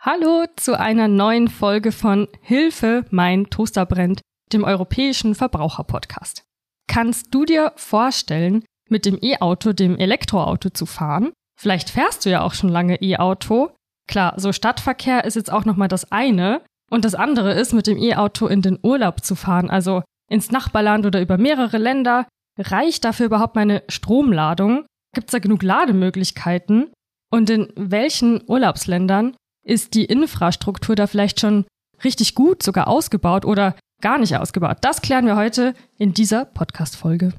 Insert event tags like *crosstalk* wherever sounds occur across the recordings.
Hallo zu einer neuen Folge von Hilfe, mein Toaster brennt, dem europäischen Verbraucherpodcast. Kannst du dir vorstellen, mit dem E-Auto, dem Elektroauto zu fahren? Vielleicht fährst du ja auch schon lange E-Auto. Klar, so Stadtverkehr ist jetzt auch nochmal das eine. Und das andere ist, mit dem E-Auto in den Urlaub zu fahren, also ins Nachbarland oder über mehrere Länder. Reicht dafür überhaupt meine Stromladung? Gibt es da genug Lademöglichkeiten? Und in welchen Urlaubsländern ist die Infrastruktur da vielleicht schon richtig gut, sogar ausgebaut oder gar nicht ausgebaut? Das klären wir heute in dieser Podcast-Folge.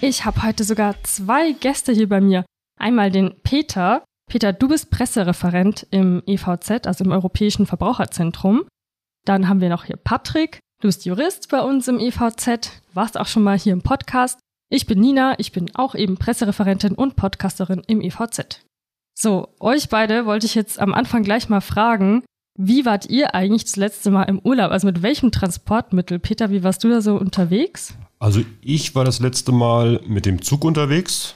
Ich habe heute sogar zwei Gäste hier bei mir. Einmal den Peter. Peter, du bist Pressereferent im EVZ, also im Europäischen Verbraucherzentrum. Dann haben wir noch hier Patrick. Du bist Jurist bei uns im EVZ, warst auch schon mal hier im Podcast. Ich bin Nina, ich bin auch eben Pressereferentin und Podcasterin im EVZ. So, euch beide wollte ich jetzt am Anfang gleich mal fragen, wie wart ihr eigentlich das letzte Mal im Urlaub? Also mit welchem Transportmittel? Peter, wie warst du da so unterwegs? Also ich war das letzte Mal mit dem Zug unterwegs.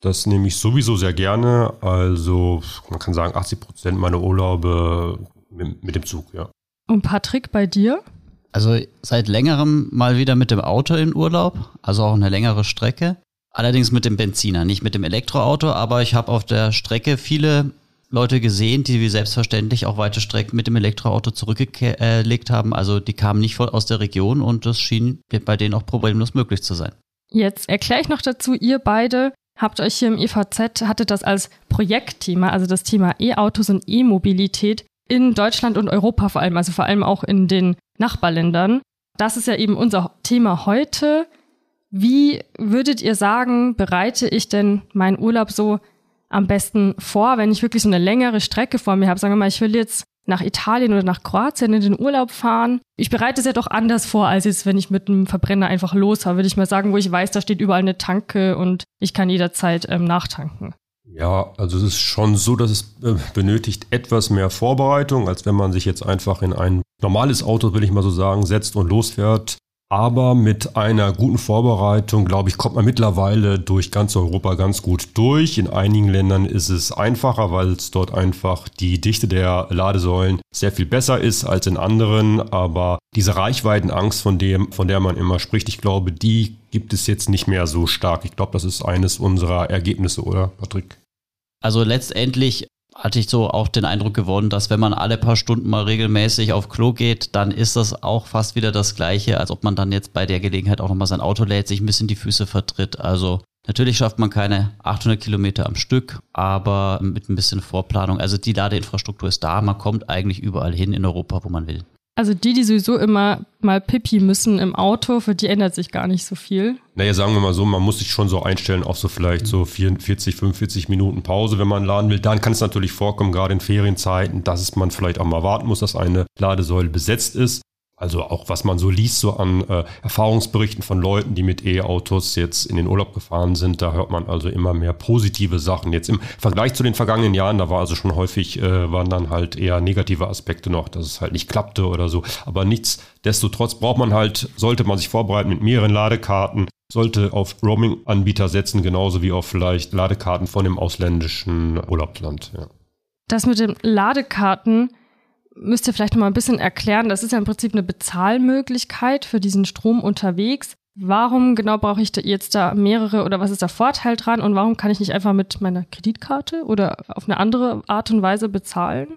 Das nehme ich sowieso sehr gerne. Also man kann sagen, 80 Prozent meiner Urlaube mit, mit, dem Zug, ja. Und Patrick, bei dir? Also seit längerem mal wieder mit dem Auto in Urlaub, also auch eine längere Strecke. Allerdings mit dem Benziner, nicht mit dem Elektroauto, aber ich habe auf der Strecke viele Leute gesehen, die wie selbstverständlich auch weite Strecken mit dem Elektroauto zurückgelegt haben. Also die kamen nicht voll aus der Region und das schien bei denen auch problemlos möglich zu sein. Jetzt erkläre ich noch dazu, ihr beide habt euch hier im EVZ, hattet das als Projektthema, also das Thema E-Autos und E-Mobilität in Deutschland und Europa vor allem, also vor allem auch in den Nachbarländern. Das ist ja eben unser Thema heute. Wie würdet ihr sagen, bereite ich denn meinen Urlaub so am besten vor, wenn ich wirklich so eine längere Strecke vor mir habe. Sagen wir mal, ich will jetzt nach Italien oder nach Kroatien in den Urlaub fahren. Ich bereite es ja doch anders vor, als jetzt, wenn ich mit einem Verbrenner einfach los habe, würde ich mal sagen, wo ich weiß, da steht überall eine Tanke und ich kann jederzeit ähm, nachtanken. Ja, also es ist schon so, dass es äh, benötigt etwas mehr Vorbereitung, als wenn man sich jetzt einfach in ein normales Auto, will ich mal so sagen, setzt und losfährt. Aber mit einer guten Vorbereitung, glaube ich, kommt man mittlerweile durch ganz Europa ganz gut durch. In einigen Ländern ist es einfacher, weil es dort einfach die Dichte der Ladesäulen sehr viel besser ist als in anderen. Aber diese Reichweitenangst, von, dem, von der man immer spricht, ich glaube, die gibt es jetzt nicht mehr so stark. Ich glaube, das ist eines unserer Ergebnisse, oder, Patrick? Also letztendlich hatte ich so auch den Eindruck gewonnen, dass wenn man alle paar Stunden mal regelmäßig auf Klo geht, dann ist das auch fast wieder das Gleiche, als ob man dann jetzt bei der Gelegenheit auch nochmal sein Auto lädt, sich ein bisschen die Füße vertritt. Also natürlich schafft man keine 800 Kilometer am Stück, aber mit ein bisschen Vorplanung. Also die Ladeinfrastruktur ist da, man kommt eigentlich überall hin in Europa, wo man will. Also die, die sowieso immer mal Pipi müssen im Auto, für die ändert sich gar nicht so viel. Naja, sagen wir mal so, man muss sich schon so einstellen auf so vielleicht so 44, 45 Minuten Pause, wenn man laden will. Dann kann es natürlich vorkommen, gerade in Ferienzeiten, dass man vielleicht auch mal warten muss, dass eine Ladesäule besetzt ist. Also auch was man so liest, so an äh, Erfahrungsberichten von Leuten, die mit E-Autos jetzt in den Urlaub gefahren sind, da hört man also immer mehr positive Sachen. Jetzt im Vergleich zu den vergangenen Jahren, da war also schon häufig, äh, waren dann halt eher negative Aspekte noch, dass es halt nicht klappte oder so. Aber nichtsdestotrotz braucht man halt, sollte man sich vorbereiten mit mehreren Ladekarten, sollte auf Roaming-Anbieter setzen, genauso wie auf vielleicht Ladekarten von dem ausländischen Urlaubsland. Ja. Das mit den Ladekarten, müsst ihr vielleicht noch mal ein bisschen erklären. Das ist ja im Prinzip eine Bezahlmöglichkeit für diesen Strom unterwegs. Warum genau brauche ich da jetzt da mehrere oder was ist der Vorteil dran und warum kann ich nicht einfach mit meiner Kreditkarte oder auf eine andere Art und Weise bezahlen?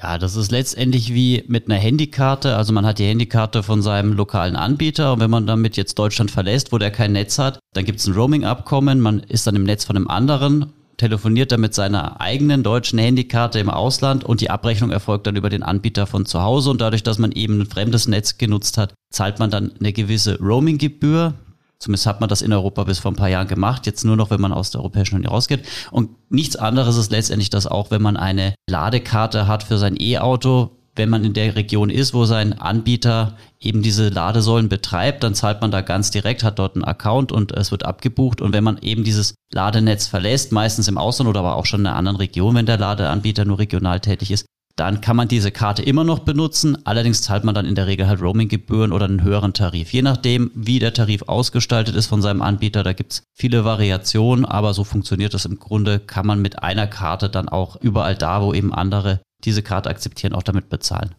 Ja, das ist letztendlich wie mit einer Handykarte. Also man hat die Handykarte von seinem lokalen Anbieter und wenn man damit jetzt Deutschland verlässt, wo der kein Netz hat, dann gibt es ein Roaming-Abkommen, man ist dann im Netz von einem anderen telefoniert er mit seiner eigenen deutschen Handykarte im Ausland und die Abrechnung erfolgt dann über den Anbieter von zu Hause und dadurch, dass man eben ein fremdes Netz genutzt hat, zahlt man dann eine gewisse Roaming-Gebühr. Zumindest hat man das in Europa bis vor ein paar Jahren gemacht, jetzt nur noch, wenn man aus der Europäischen Union rausgeht. Und nichts anderes ist letztendlich das auch, wenn man eine Ladekarte hat für sein E-Auto, wenn man in der Region ist, wo sein Anbieter eben diese Ladesäulen betreibt, dann zahlt man da ganz direkt, hat dort einen Account und es wird abgebucht. Und wenn man eben dieses Ladenetz verlässt, meistens im Ausland oder aber auch schon in einer anderen Region, wenn der Ladeanbieter nur regional tätig ist, dann kann man diese Karte immer noch benutzen. Allerdings zahlt man dann in der Regel halt Roaminggebühren oder einen höheren Tarif. Je nachdem, wie der Tarif ausgestaltet ist von seinem Anbieter, da gibt's viele Variationen, aber so funktioniert das im Grunde, kann man mit einer Karte dann auch überall da, wo eben andere diese Karte akzeptieren, auch damit bezahlen.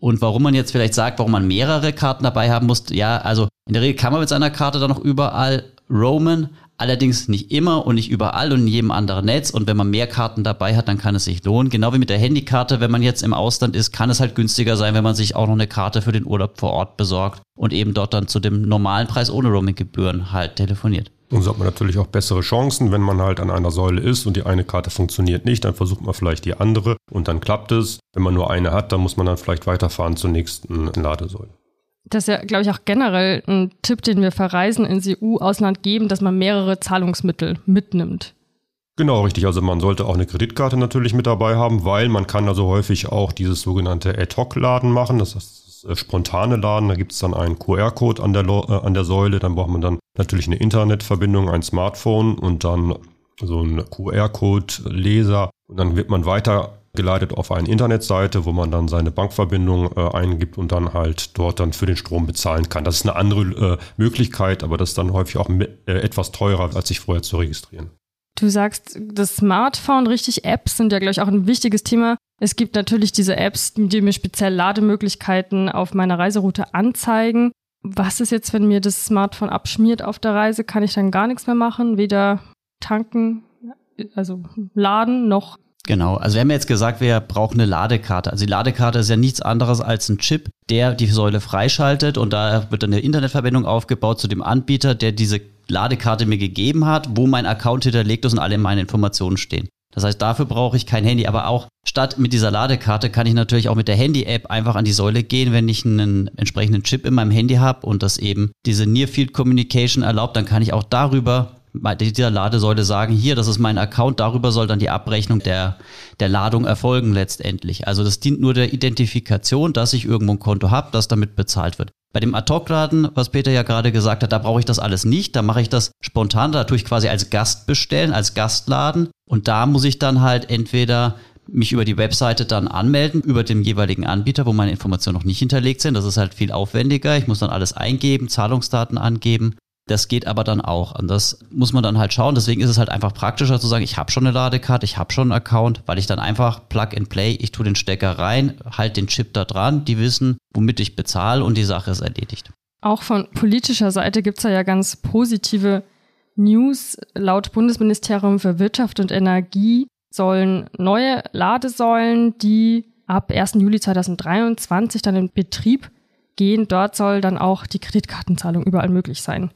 Und warum man jetzt vielleicht sagt, warum man mehrere Karten dabei haben muss, ja, also in der Regel kann man mit seiner Karte dann noch überall roamen, allerdings nicht immer und nicht überall und in jedem anderen Netz. Und wenn man mehr Karten dabei hat, dann kann es sich lohnen. Genau wie mit der Handykarte, wenn man jetzt im Ausland ist, kann es halt günstiger sein, wenn man sich auch noch eine Karte für den Urlaub vor Ort besorgt und eben dort dann zu dem normalen Preis ohne Roaminggebühren halt telefoniert. Und so hat man natürlich auch bessere Chancen, wenn man halt an einer Säule ist und die eine Karte funktioniert nicht, dann versucht man vielleicht die andere und dann klappt es. Wenn man nur eine hat, dann muss man dann vielleicht weiterfahren zur nächsten Ladesäule. Das ist ja, glaube ich, auch generell ein Tipp, den wir Verreisen ins EU-Ausland geben, dass man mehrere Zahlungsmittel mitnimmt. Genau, richtig. Also man sollte auch eine Kreditkarte natürlich mit dabei haben, weil man kann also häufig auch dieses sogenannte Ad-Hoc-Laden machen. Das ist das spontane Laden. Da gibt es dann einen QR-Code an, der äh, an der Säule. Dann braucht man dann natürlich eine Internetverbindung, ein Smartphone und dann so einen QR-Code-Leser. Und dann wird man weiter geleitet auf eine Internetseite, wo man dann seine Bankverbindung äh, eingibt und dann halt dort dann für den Strom bezahlen kann. Das ist eine andere äh, Möglichkeit, aber das ist dann häufig auch äh, etwas teurer, als sich vorher zu registrieren. Du sagst, das Smartphone, richtig Apps sind ja, glaube ich, auch ein wichtiges Thema. Es gibt natürlich diese Apps, die mir speziell Lademöglichkeiten auf meiner Reiseroute anzeigen. Was ist jetzt, wenn mir das Smartphone abschmiert auf der Reise? Kann ich dann gar nichts mehr machen? Weder tanken, also laden, noch Genau, also wir haben jetzt gesagt, wir brauchen eine Ladekarte. Also die Ladekarte ist ja nichts anderes als ein Chip, der die Säule freischaltet und da wird dann eine Internetverbindung aufgebaut zu dem Anbieter, der diese Ladekarte mir gegeben hat, wo mein Account hinterlegt ist und alle meine Informationen stehen. Das heißt, dafür brauche ich kein Handy, aber auch statt mit dieser Ladekarte kann ich natürlich auch mit der Handy-App einfach an die Säule gehen, wenn ich einen entsprechenden Chip in meinem Handy habe und das eben diese Near Field Communication erlaubt, dann kann ich auch darüber dieser Ladesäule sagen, hier, das ist mein Account, darüber soll dann die Abrechnung der, der Ladung erfolgen letztendlich. Also das dient nur der Identifikation, dass ich irgendwo ein Konto habe, das damit bezahlt wird. Bei dem Ad-Hoc-Laden, was Peter ja gerade gesagt hat, da brauche ich das alles nicht. Da mache ich das spontan, da tue ich quasi als Gast bestellen, als Gastladen. Und da muss ich dann halt entweder mich über die Webseite dann anmelden, über dem jeweiligen Anbieter, wo meine Informationen noch nicht hinterlegt sind. Das ist halt viel aufwendiger. Ich muss dann alles eingeben, Zahlungsdaten angeben. Das geht aber dann auch. Und das muss man dann halt schauen. Deswegen ist es halt einfach praktischer zu sagen, ich habe schon eine Ladekarte, ich habe schon einen Account, weil ich dann einfach Plug and Play, ich tue den Stecker rein, halt den Chip da dran, die wissen, womit ich bezahle und die Sache ist erledigt. Auch von politischer Seite gibt es ja ganz positive News. Laut Bundesministerium für Wirtschaft und Energie sollen neue Ladesäulen, die ab 1. Juli 2023 dann in Betrieb gehen, dort soll dann auch die Kreditkartenzahlung überall möglich sein.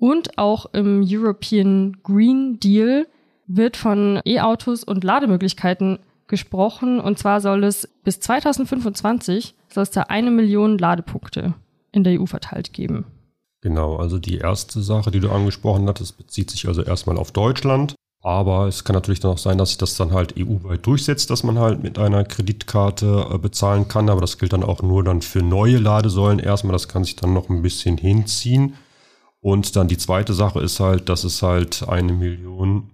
Und auch im European Green Deal wird von E-Autos und Lademöglichkeiten gesprochen. Und zwar soll es bis 2025 soll es da eine Million Ladepunkte in der EU verteilt geben. Genau, also die erste Sache, die du angesprochen hattest, bezieht sich also erstmal auf Deutschland. Aber es kann natürlich dann auch sein, dass sich das dann halt EU-weit durchsetzt, dass man halt mit einer Kreditkarte äh, bezahlen kann. Aber das gilt dann auch nur dann für neue Ladesäulen erstmal. Das kann sich dann noch ein bisschen hinziehen. Und dann die zweite Sache ist halt, dass es halt eine Million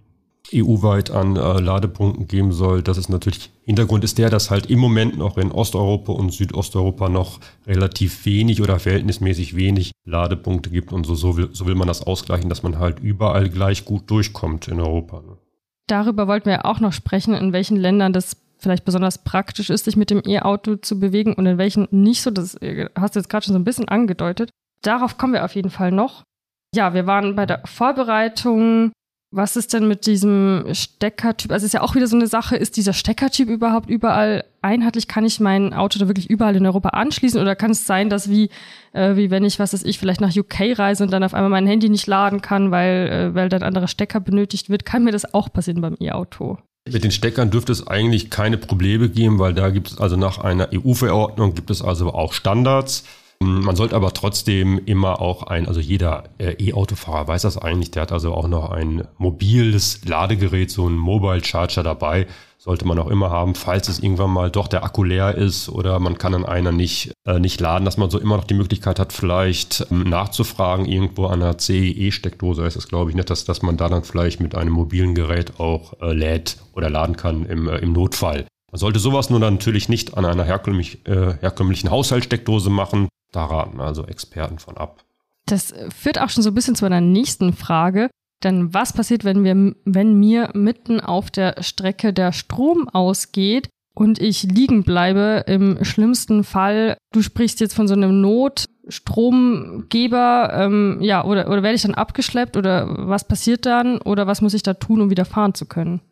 EU-weit an äh, Ladepunkten geben soll. Das ist natürlich, Hintergrund ist der, dass halt im Moment noch in Osteuropa und Südosteuropa noch relativ wenig oder verhältnismäßig wenig Ladepunkte gibt. Und so, so, will, so will man das ausgleichen, dass man halt überall gleich gut durchkommt in Europa. Ne? Darüber wollten wir auch noch sprechen, in welchen Ländern das vielleicht besonders praktisch ist, sich mit dem E-Auto zu bewegen und in welchen nicht so. Das äh, hast du jetzt gerade schon so ein bisschen angedeutet. Darauf kommen wir auf jeden Fall noch ja, wir waren bei der Vorbereitung. Was ist denn mit diesem Steckertyp? Also es ist ja auch wieder so eine Sache, ist dieser Steckertyp überhaupt überall einheitlich? Kann ich mein Auto da wirklich überall in Europa anschließen? Oder kann es sein, dass wie, äh, wie wenn ich, was weiß ich, vielleicht nach UK reise und dann auf einmal mein Handy nicht laden kann, weil, äh, weil dann anderer Stecker benötigt wird, kann mir das auch passieren beim E-Auto? Mit den Steckern dürfte es eigentlich keine Probleme geben, weil da gibt es also nach einer EU-Verordnung gibt es also auch Standards. Man sollte aber trotzdem immer auch ein, also jeder äh, E-Autofahrer weiß das eigentlich, der hat also auch noch ein mobiles Ladegerät, so ein Mobile Charger dabei, sollte man auch immer haben, falls es irgendwann mal doch der Akku leer ist oder man kann an einer nicht, äh, nicht laden, dass man so immer noch die Möglichkeit hat, vielleicht ähm, nachzufragen, irgendwo an einer CEE-Steckdose ist es, glaube ich, nicht, dass, dass man da dann vielleicht mit einem mobilen Gerät auch äh, lädt oder laden kann im, äh, im Notfall. Man sollte sowas nur dann natürlich nicht an einer herkömmlich, äh, herkömmlichen Haushaltssteckdose machen. Da raten also Experten von ab. Das führt auch schon so ein bisschen zu einer nächsten Frage. Denn was passiert, wenn wir, wenn mir mitten auf der Strecke der Strom ausgeht und ich liegen bleibe? Im schlimmsten Fall, du sprichst jetzt von so einem Notstromgeber, ähm, ja, oder, oder werde ich dann abgeschleppt oder was passiert dann oder was muss ich da tun, um wieder fahren zu können?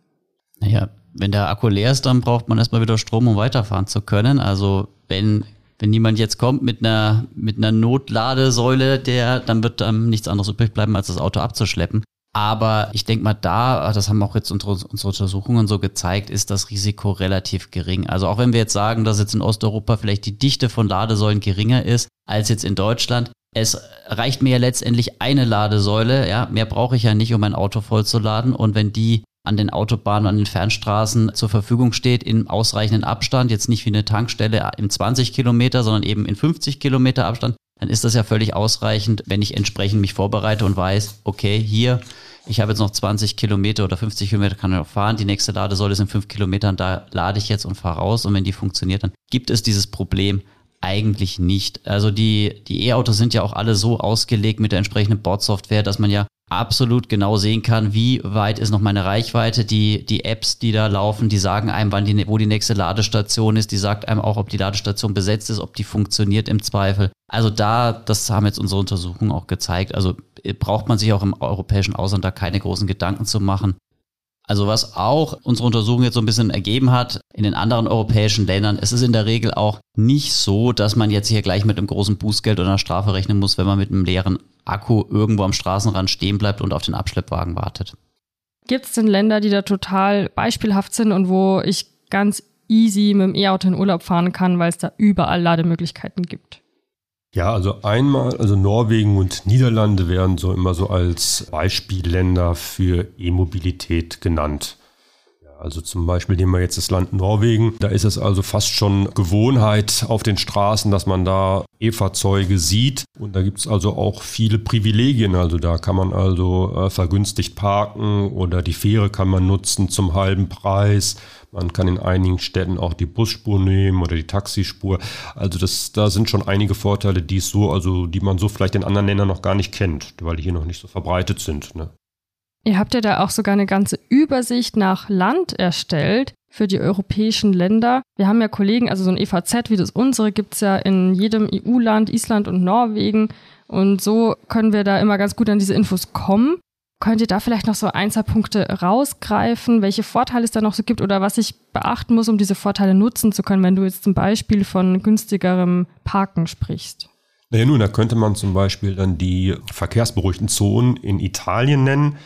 Naja, wenn der Akku leer ist, dann braucht man erstmal wieder Strom, um weiterfahren zu können. Also wenn, wenn niemand jetzt kommt mit einer, mit einer Notladesäule, der, dann wird dann nichts anderes übrig bleiben, als das Auto abzuschleppen. Aber ich denke mal, da, das haben auch jetzt unsere, unsere Untersuchungen so gezeigt, ist das Risiko relativ gering. Also auch wenn wir jetzt sagen, dass jetzt in Osteuropa vielleicht die Dichte von Ladesäulen geringer ist als jetzt in Deutschland, es reicht mir ja letztendlich eine Ladesäule, ja, mehr brauche ich ja nicht, um mein Auto vollzuladen. Und wenn die an den Autobahnen, an den Fernstraßen zur Verfügung steht, in ausreichenden Abstand, jetzt nicht wie eine Tankstelle im 20 Kilometer, sondern eben in 50 Kilometer Abstand, dann ist das ja völlig ausreichend, wenn ich entsprechend mich vorbereite und weiß, okay, hier, ich habe jetzt noch 20 Kilometer oder 50 Kilometer kann ich noch fahren, die nächste Ladesäule sind 5 Kilometer und da lade ich jetzt und fahre raus und wenn die funktioniert, dann gibt es dieses Problem eigentlich nicht. Also die, die E-Autos sind ja auch alle so ausgelegt mit der entsprechenden Bordsoftware, dass man ja absolut genau sehen kann, wie weit ist noch meine Reichweite. Die, die Apps, die da laufen, die sagen einem, wann die, wo die nächste Ladestation ist. Die sagt einem auch, ob die Ladestation besetzt ist, ob die funktioniert im Zweifel. Also da, das haben jetzt unsere Untersuchungen auch gezeigt. Also äh, braucht man sich auch im europäischen Ausland da keine großen Gedanken zu machen. Also was auch unsere Untersuchung jetzt so ein bisschen ergeben hat, in den anderen europäischen Ländern, es ist in der Regel auch nicht so, dass man jetzt hier gleich mit einem großen Bußgeld oder einer Strafe rechnen muss, wenn man mit einem leeren Akku irgendwo am Straßenrand stehen bleibt und auf den Abschleppwagen wartet. Gibt es denn Länder, die da total beispielhaft sind und wo ich ganz easy mit dem E-Auto in Urlaub fahren kann, weil es da überall Lademöglichkeiten gibt? Ja, also einmal, also Norwegen und Niederlande werden so immer so als Beispielländer für E-Mobilität genannt. Also zum Beispiel nehmen wir jetzt das Land Norwegen. Da ist es also fast schon Gewohnheit auf den Straßen, dass man da E-Fahrzeuge sieht. Und da gibt es also auch viele Privilegien. Also da kann man also äh, vergünstigt parken oder die Fähre kann man nutzen zum halben Preis. Man kann in einigen Städten auch die Busspur nehmen oder die Taxispur. Also das, da sind schon einige Vorteile, die es so, also die man so vielleicht in anderen Ländern noch gar nicht kennt, weil die hier noch nicht so verbreitet sind. Ne? Ihr habt ja da auch sogar eine ganze Übersicht nach Land erstellt für die europäischen Länder. Wir haben ja Kollegen, also so ein EVZ wie das unsere gibt's ja in jedem EU-Land, Island und Norwegen. Und so können wir da immer ganz gut an diese Infos kommen. Könnt ihr da vielleicht noch so ein, zwei Punkte rausgreifen, welche Vorteile es da noch so gibt oder was ich beachten muss, um diese Vorteile nutzen zu können, wenn du jetzt zum Beispiel von günstigerem Parken sprichst? Naja, nun, da könnte man zum Beispiel dann die verkehrsberuhigten Zonen in Italien nennen.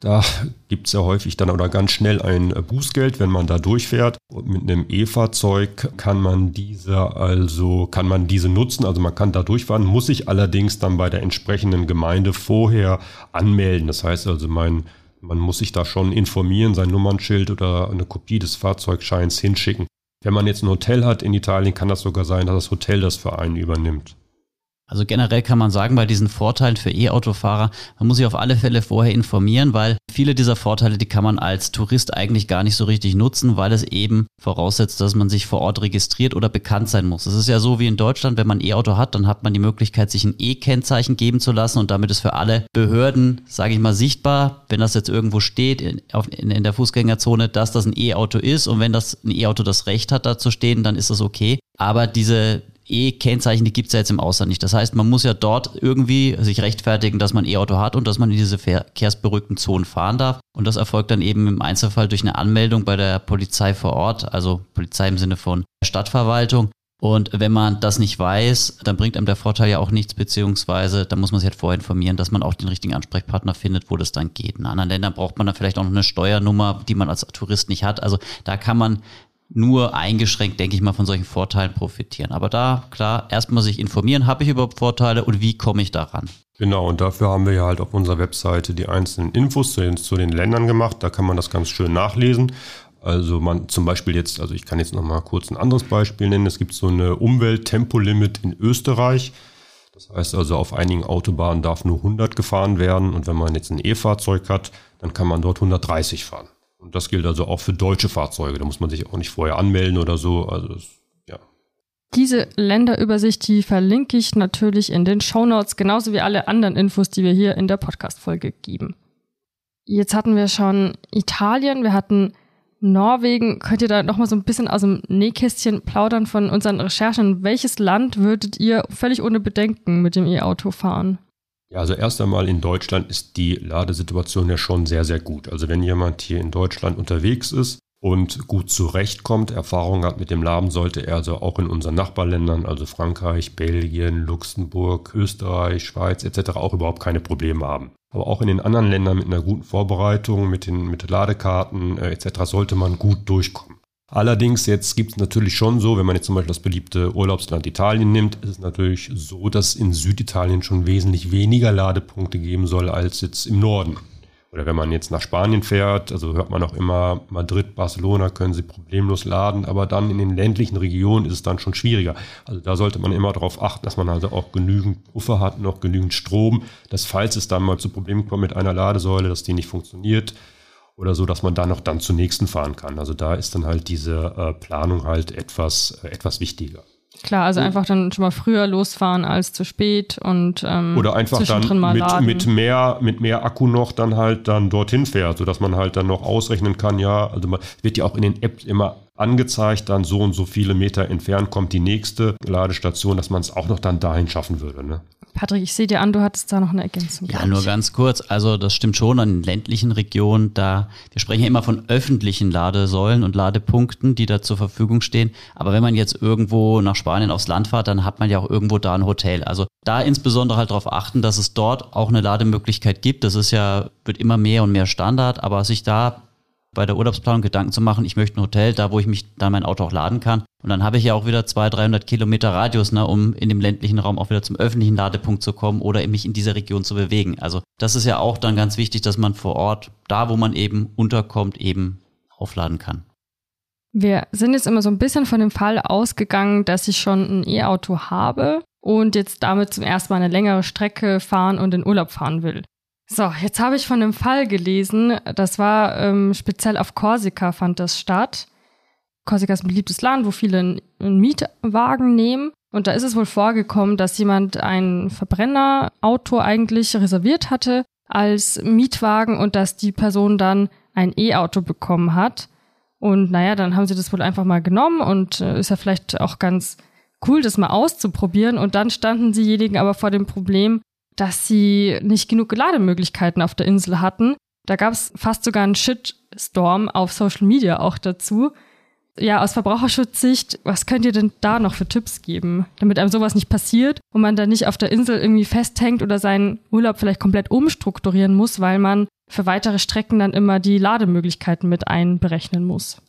Da gibt es ja häufig dann oder ganz schnell ein Bußgeld, wenn man da durchfährt. Und mit einem E-Fahrzeug kann man diese also, kann man diese nutzen. Also man kann da durchfahren, muss sich allerdings dann bei der entsprechenden Gemeinde vorher anmelden. Das heißt also, mein, man muss sich da schon informieren, sein Nummernschild oder eine Kopie des Fahrzeugscheins hinschicken. Wenn man jetzt ein Hotel hat in Italien, kann das sogar sein, dass das Hotel das für einen übernimmt. Also generell kann man sagen, bei diesen Vorteilen für E-Autofahrer, man muss sich auf alle Fälle vorher informieren, weil viele dieser Vorteile, die kann man als Tourist eigentlich gar nicht so richtig nutzen, weil es eben voraussetzt, dass man sich vor Ort registriert oder bekannt sein muss. Es ist ja so wie in Deutschland, wenn man E-Auto hat, dann hat man die Möglichkeit, sich ein E-Kennzeichen geben zu lassen und damit ist für alle Behörden, sage ich mal, sichtbar, wenn das jetzt irgendwo steht in, in, in der Fußgängerzone, dass das ein E-Auto ist und wenn das ein E-Auto das Recht hat, da zu stehen, dann ist das okay. Aber diese E-Kennzeichen, die gibt es ja jetzt im Ausland nicht. Das heißt, man muss ja dort irgendwie sich rechtfertigen, dass man E-Auto hat und dass man in diese verkehrsberuhigten Zonen fahren darf. Und das erfolgt dann eben im Einzelfall durch eine Anmeldung bei der Polizei vor Ort, also Polizei im Sinne von Stadtverwaltung. Und wenn man das nicht weiß, dann bringt einem der Vorteil ja auch nichts, beziehungsweise da muss man sich halt vorher informieren, dass man auch den richtigen Ansprechpartner findet, wo das dann geht. In anderen Ländern braucht man dann vielleicht auch noch eine Steuernummer, die man als Tourist nicht hat. Also da kann man nur eingeschränkt, denke ich mal, von solchen Vorteilen profitieren. Aber da, klar, erstmal sich informieren, habe ich überhaupt Vorteile und wie komme ich daran? Genau, und dafür haben wir ja halt auf unserer Webseite die einzelnen Infos zu den, zu den Ländern gemacht. Da kann man das ganz schön nachlesen. Also man zum Beispiel jetzt, also ich kann jetzt noch mal kurz ein anderes Beispiel nennen. Es gibt so eine Umwelttempolimit in Österreich. Das heißt also, auf einigen Autobahnen darf nur 100 gefahren werden und wenn man jetzt ein E-Fahrzeug hat, dann kann man dort 130 fahren. Und das gilt also auch für deutsche Fahrzeuge. Da muss man sich auch nicht vorher anmelden oder so. Also ja. Diese Länderübersicht, die verlinke ich natürlich in den Show Notes, genauso wie alle anderen Infos, die wir hier in der Podcast-Folge geben. Jetzt hatten wir schon Italien, wir hatten Norwegen. Könnt ihr da noch mal so ein bisschen aus dem Nähkästchen plaudern von unseren Recherchen? Welches Land würdet ihr völlig ohne Bedenken mit dem E-Auto fahren? Ja, also erst einmal in Deutschland ist die Ladesituation ja schon sehr, sehr gut. Also wenn jemand hier in Deutschland unterwegs ist und gut zurechtkommt, Erfahrung hat mit dem Laden, sollte er also auch in unseren Nachbarländern, also Frankreich, Belgien, Luxemburg, Österreich, Schweiz etc. auch überhaupt keine Probleme haben. Aber auch in den anderen Ländern mit einer guten Vorbereitung, mit den mit Ladekarten äh, etc. sollte man gut durchkommen. Allerdings jetzt gibt es natürlich schon so, wenn man jetzt zum Beispiel das beliebte Urlaubsland Italien nimmt, ist es natürlich so, dass in Süditalien schon wesentlich weniger Ladepunkte geben soll als jetzt im Norden. Oder wenn man jetzt nach Spanien fährt, also hört man auch immer, Madrid, Barcelona können sie problemlos laden, aber dann in den ländlichen Regionen ist es dann schon schwieriger. Also da sollte man immer darauf achten, dass man also auch genügend Puffer hat, noch genügend Strom, dass falls es dann mal zu Problemen kommt mit einer Ladesäule, dass die nicht funktioniert oder so, dass man da noch dann zur nächsten fahren kann. Also da ist dann halt diese äh, Planung halt etwas, äh, etwas wichtiger. Klar, also einfach dann schon mal früher losfahren als zu spät und ähm, oder einfach dann mit, mit mehr mit mehr Akku noch dann halt dann dorthin fährt, sodass man halt dann noch ausrechnen kann, ja, also man wird ja auch in den Apps immer angezeigt, dann so und so viele Meter entfernt kommt die nächste Ladestation, dass man es auch noch dann dahin schaffen würde. Ne? Patrick, ich sehe dir an, du hattest da noch eine Ergänzung. Ja, nur ganz kurz. Also das stimmt schon an den ländlichen Regionen. Da wir sprechen ja immer von öffentlichen Ladesäulen und Ladepunkten, die da zur Verfügung stehen. Aber wenn man jetzt irgendwo nach Spanien aufs Land fährt, dann hat man ja auch irgendwo da ein Hotel. Also da insbesondere halt darauf achten, dass es dort auch eine Lademöglichkeit gibt. Das ist ja wird immer mehr und mehr Standard, aber sich da bei der Urlaubsplanung Gedanken zu machen, ich möchte ein Hotel, da wo ich mich dann mein Auto auch laden kann. Und dann habe ich ja auch wieder 200, 300 Kilometer Radius, ne, um in dem ländlichen Raum auch wieder zum öffentlichen Ladepunkt zu kommen oder mich in dieser Region zu bewegen. Also das ist ja auch dann ganz wichtig, dass man vor Ort, da wo man eben unterkommt, eben aufladen kann. Wir sind jetzt immer so ein bisschen von dem Fall ausgegangen, dass ich schon ein E-Auto habe und jetzt damit zum ersten Mal eine längere Strecke fahren und in Urlaub fahren will. So, jetzt habe ich von einem Fall gelesen, das war ähm, speziell auf Korsika fand das statt. Korsika ist ein beliebtes Land, wo viele einen Mietwagen nehmen. Und da ist es wohl vorgekommen, dass jemand ein Verbrennerauto eigentlich reserviert hatte als Mietwagen und dass die Person dann ein E-Auto bekommen hat. Und naja, dann haben sie das wohl einfach mal genommen und äh, ist ja vielleicht auch ganz cool, das mal auszuprobieren. Und dann standen diejenigen aber vor dem Problem, dass sie nicht genug Lademöglichkeiten auf der Insel hatten. Da gab es fast sogar einen Shitstorm auf Social Media auch dazu. Ja, aus Verbraucherschutzsicht, was könnt ihr denn da noch für Tipps geben, damit einem sowas nicht passiert und man dann nicht auf der Insel irgendwie festhängt oder seinen Urlaub vielleicht komplett umstrukturieren muss, weil man für weitere Strecken dann immer die Lademöglichkeiten mit einberechnen muss?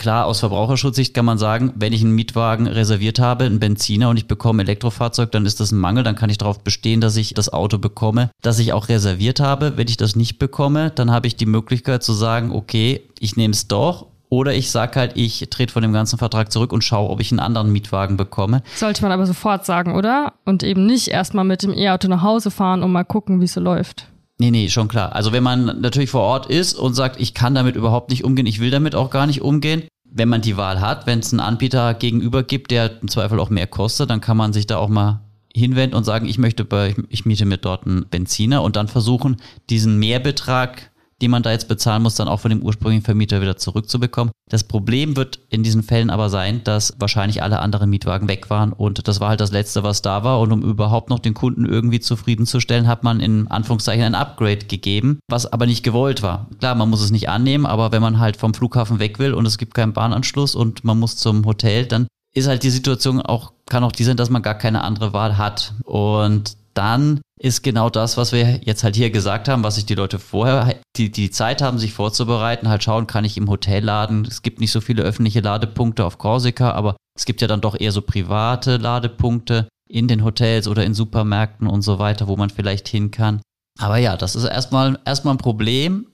Klar, aus Verbraucherschutzsicht kann man sagen, wenn ich einen Mietwagen reserviert habe, einen Benziner und ich bekomme Elektrofahrzeug, dann ist das ein Mangel, dann kann ich darauf bestehen, dass ich das Auto bekomme, das ich auch reserviert habe. Wenn ich das nicht bekomme, dann habe ich die Möglichkeit zu sagen, okay, ich nehme es doch oder ich sage halt, ich trete von dem ganzen Vertrag zurück und schaue, ob ich einen anderen Mietwagen bekomme. Sollte man aber sofort sagen, oder? Und eben nicht erstmal mit dem E-Auto nach Hause fahren und mal gucken, wie es so läuft. Nee, nee, schon klar. Also wenn man natürlich vor Ort ist und sagt, ich kann damit überhaupt nicht umgehen, ich will damit auch gar nicht umgehen, wenn man die Wahl hat, wenn es einen Anbieter gegenüber gibt, der im Zweifel auch mehr kostet, dann kann man sich da auch mal hinwenden und sagen, ich möchte bei, ich miete mir dort einen Benziner und dann versuchen, diesen Mehrbetrag die man da jetzt bezahlen muss, dann auch von dem ursprünglichen Vermieter wieder zurückzubekommen. Das Problem wird in diesen Fällen aber sein, dass wahrscheinlich alle anderen Mietwagen weg waren und das war halt das Letzte, was da war. Und um überhaupt noch den Kunden irgendwie zufriedenzustellen, hat man in Anführungszeichen ein Upgrade gegeben, was aber nicht gewollt war. Klar, man muss es nicht annehmen, aber wenn man halt vom Flughafen weg will und es gibt keinen Bahnanschluss und man muss zum Hotel, dann ist halt die Situation auch, kann auch die sein, dass man gar keine andere Wahl hat. Und dann ist genau das, was wir jetzt halt hier gesagt haben, was sich die Leute vorher, die die Zeit haben, sich vorzubereiten, halt schauen, kann ich im Hotel laden. Es gibt nicht so viele öffentliche Ladepunkte auf Korsika, aber es gibt ja dann doch eher so private Ladepunkte in den Hotels oder in Supermärkten und so weiter, wo man vielleicht hin kann. Aber ja, das ist erstmal erstmal ein Problem.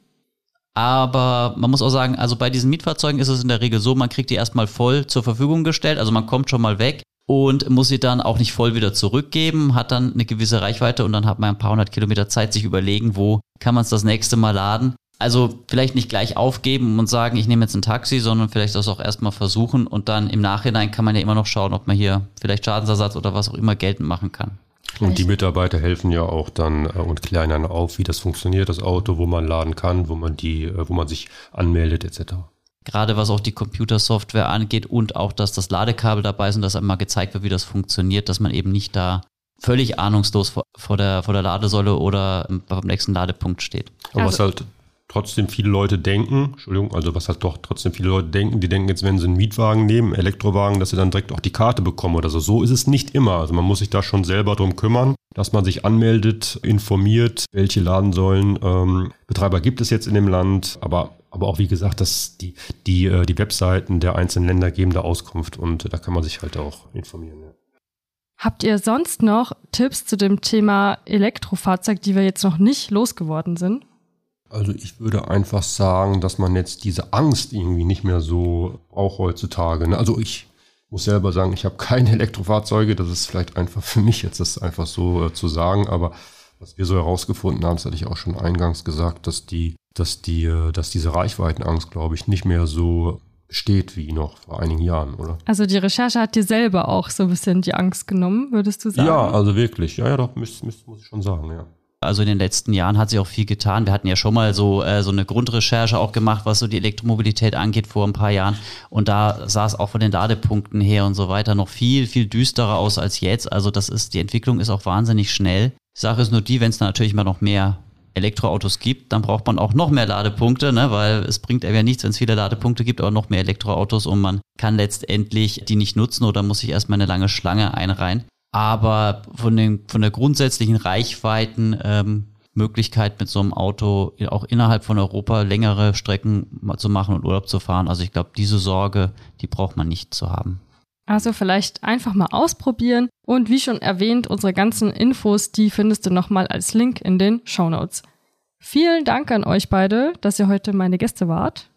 Aber man muss auch sagen, also bei diesen Mietfahrzeugen ist es in der Regel so, man kriegt die erstmal voll zur Verfügung gestellt. Also man kommt schon mal weg und muss sie dann auch nicht voll wieder zurückgeben, hat dann eine gewisse Reichweite und dann hat man ein paar hundert Kilometer Zeit, sich überlegen, wo kann man es das nächste Mal laden. Also vielleicht nicht gleich aufgeben und sagen, ich nehme jetzt ein Taxi, sondern vielleicht das auch erstmal versuchen und dann im Nachhinein kann man ja immer noch schauen, ob man hier vielleicht Schadensersatz oder was auch immer geltend machen kann. Und die Mitarbeiter helfen ja auch dann äh, und klären dann auf, wie das funktioniert, das Auto, wo man laden kann, wo man die, äh, wo man sich anmeldet, etc. Gerade was auch die Computersoftware angeht und auch, dass das Ladekabel dabei ist und dass einmal gezeigt wird, wie das funktioniert, dass man eben nicht da völlig ahnungslos vor, vor der, vor der Ladesäule oder beim nächsten Ladepunkt steht. Aber also, was halt trotzdem viele Leute denken, Entschuldigung, also was halt doch trotzdem viele Leute denken, die denken jetzt, wenn sie einen Mietwagen nehmen, Elektrowagen, dass sie dann direkt auch die Karte bekommen oder so. So ist es nicht immer. Also man muss sich da schon selber drum kümmern, dass man sich anmeldet, informiert, welche Ladensäulen ähm, Betreiber gibt es jetzt in dem Land, aber aber auch wie gesagt, dass die, die, äh, die Webseiten der einzelnen Länder geben da Auskunft und da kann man sich halt auch informieren. Ja. Habt ihr sonst noch Tipps zu dem Thema Elektrofahrzeug, die wir jetzt noch nicht losgeworden sind? Also ich würde einfach sagen, dass man jetzt diese Angst irgendwie nicht mehr so braucht heutzutage. Ne? Also ich muss selber sagen, ich habe *laughs* keine Elektrofahrzeuge. Das ist vielleicht einfach für mich jetzt das einfach so äh, zu sagen. Aber was wir so herausgefunden haben, das hatte ich auch schon eingangs gesagt, dass die, dass die, äh, dass diese Reichweitenangst, glaube ich, nicht mehr so steht wie noch vor einigen Jahren, oder? Also die Recherche hat dir selber auch so ein bisschen die Angst genommen, würdest du sagen? Ja, also wirklich. Ja, ja, doch, muss, muss, muss ich schon sagen, ja. Also in den letzten Jahren hat sich auch viel getan. Wir hatten ja schon mal so, äh, so eine Grundrecherche auch gemacht, was so die Elektromobilität angeht vor ein paar Jahren. Und da sah es auch von den Ladepunkten her und so weiter noch viel, viel düsterer aus als jetzt. Also das ist, die Entwicklung ist auch wahnsinnig schnell. Sache ist nur die, wenn es natürlich mal noch mehr Elektroautos gibt, dann braucht man auch noch mehr Ladepunkte, ne? weil es bringt ja nichts, wenn es viele Ladepunkte gibt, aber noch mehr Elektroautos und man kann letztendlich die nicht nutzen oder muss sich erstmal eine lange Schlange einreihen. Aber von, den, von der grundsätzlichen Reichweiten ähm, Möglichkeit mit so einem Auto auch innerhalb von Europa längere Strecken zu machen und Urlaub zu fahren. Also ich glaube, diese Sorge, die braucht man nicht zu haben. Also vielleicht einfach mal ausprobieren und wie schon erwähnt, unsere ganzen Infos, die findest du nochmal als Link in den Show Notes. Vielen Dank an euch beide, dass ihr heute meine Gäste wart.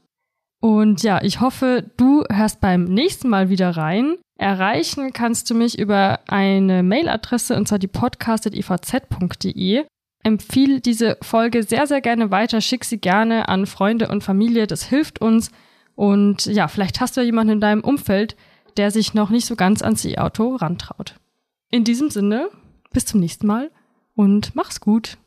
Und ja, ich hoffe, du hörst beim nächsten Mal wieder rein. Erreichen kannst du mich über eine Mailadresse und zwar die podcast.ivz.de. Empfehle diese Folge sehr, sehr gerne weiter. Schick sie gerne an Freunde und Familie. Das hilft uns. Und ja, vielleicht hast du ja jemanden in deinem Umfeld, der sich noch nicht so ganz ans E-Auto rantraut. In diesem Sinne, bis zum nächsten Mal und mach's gut.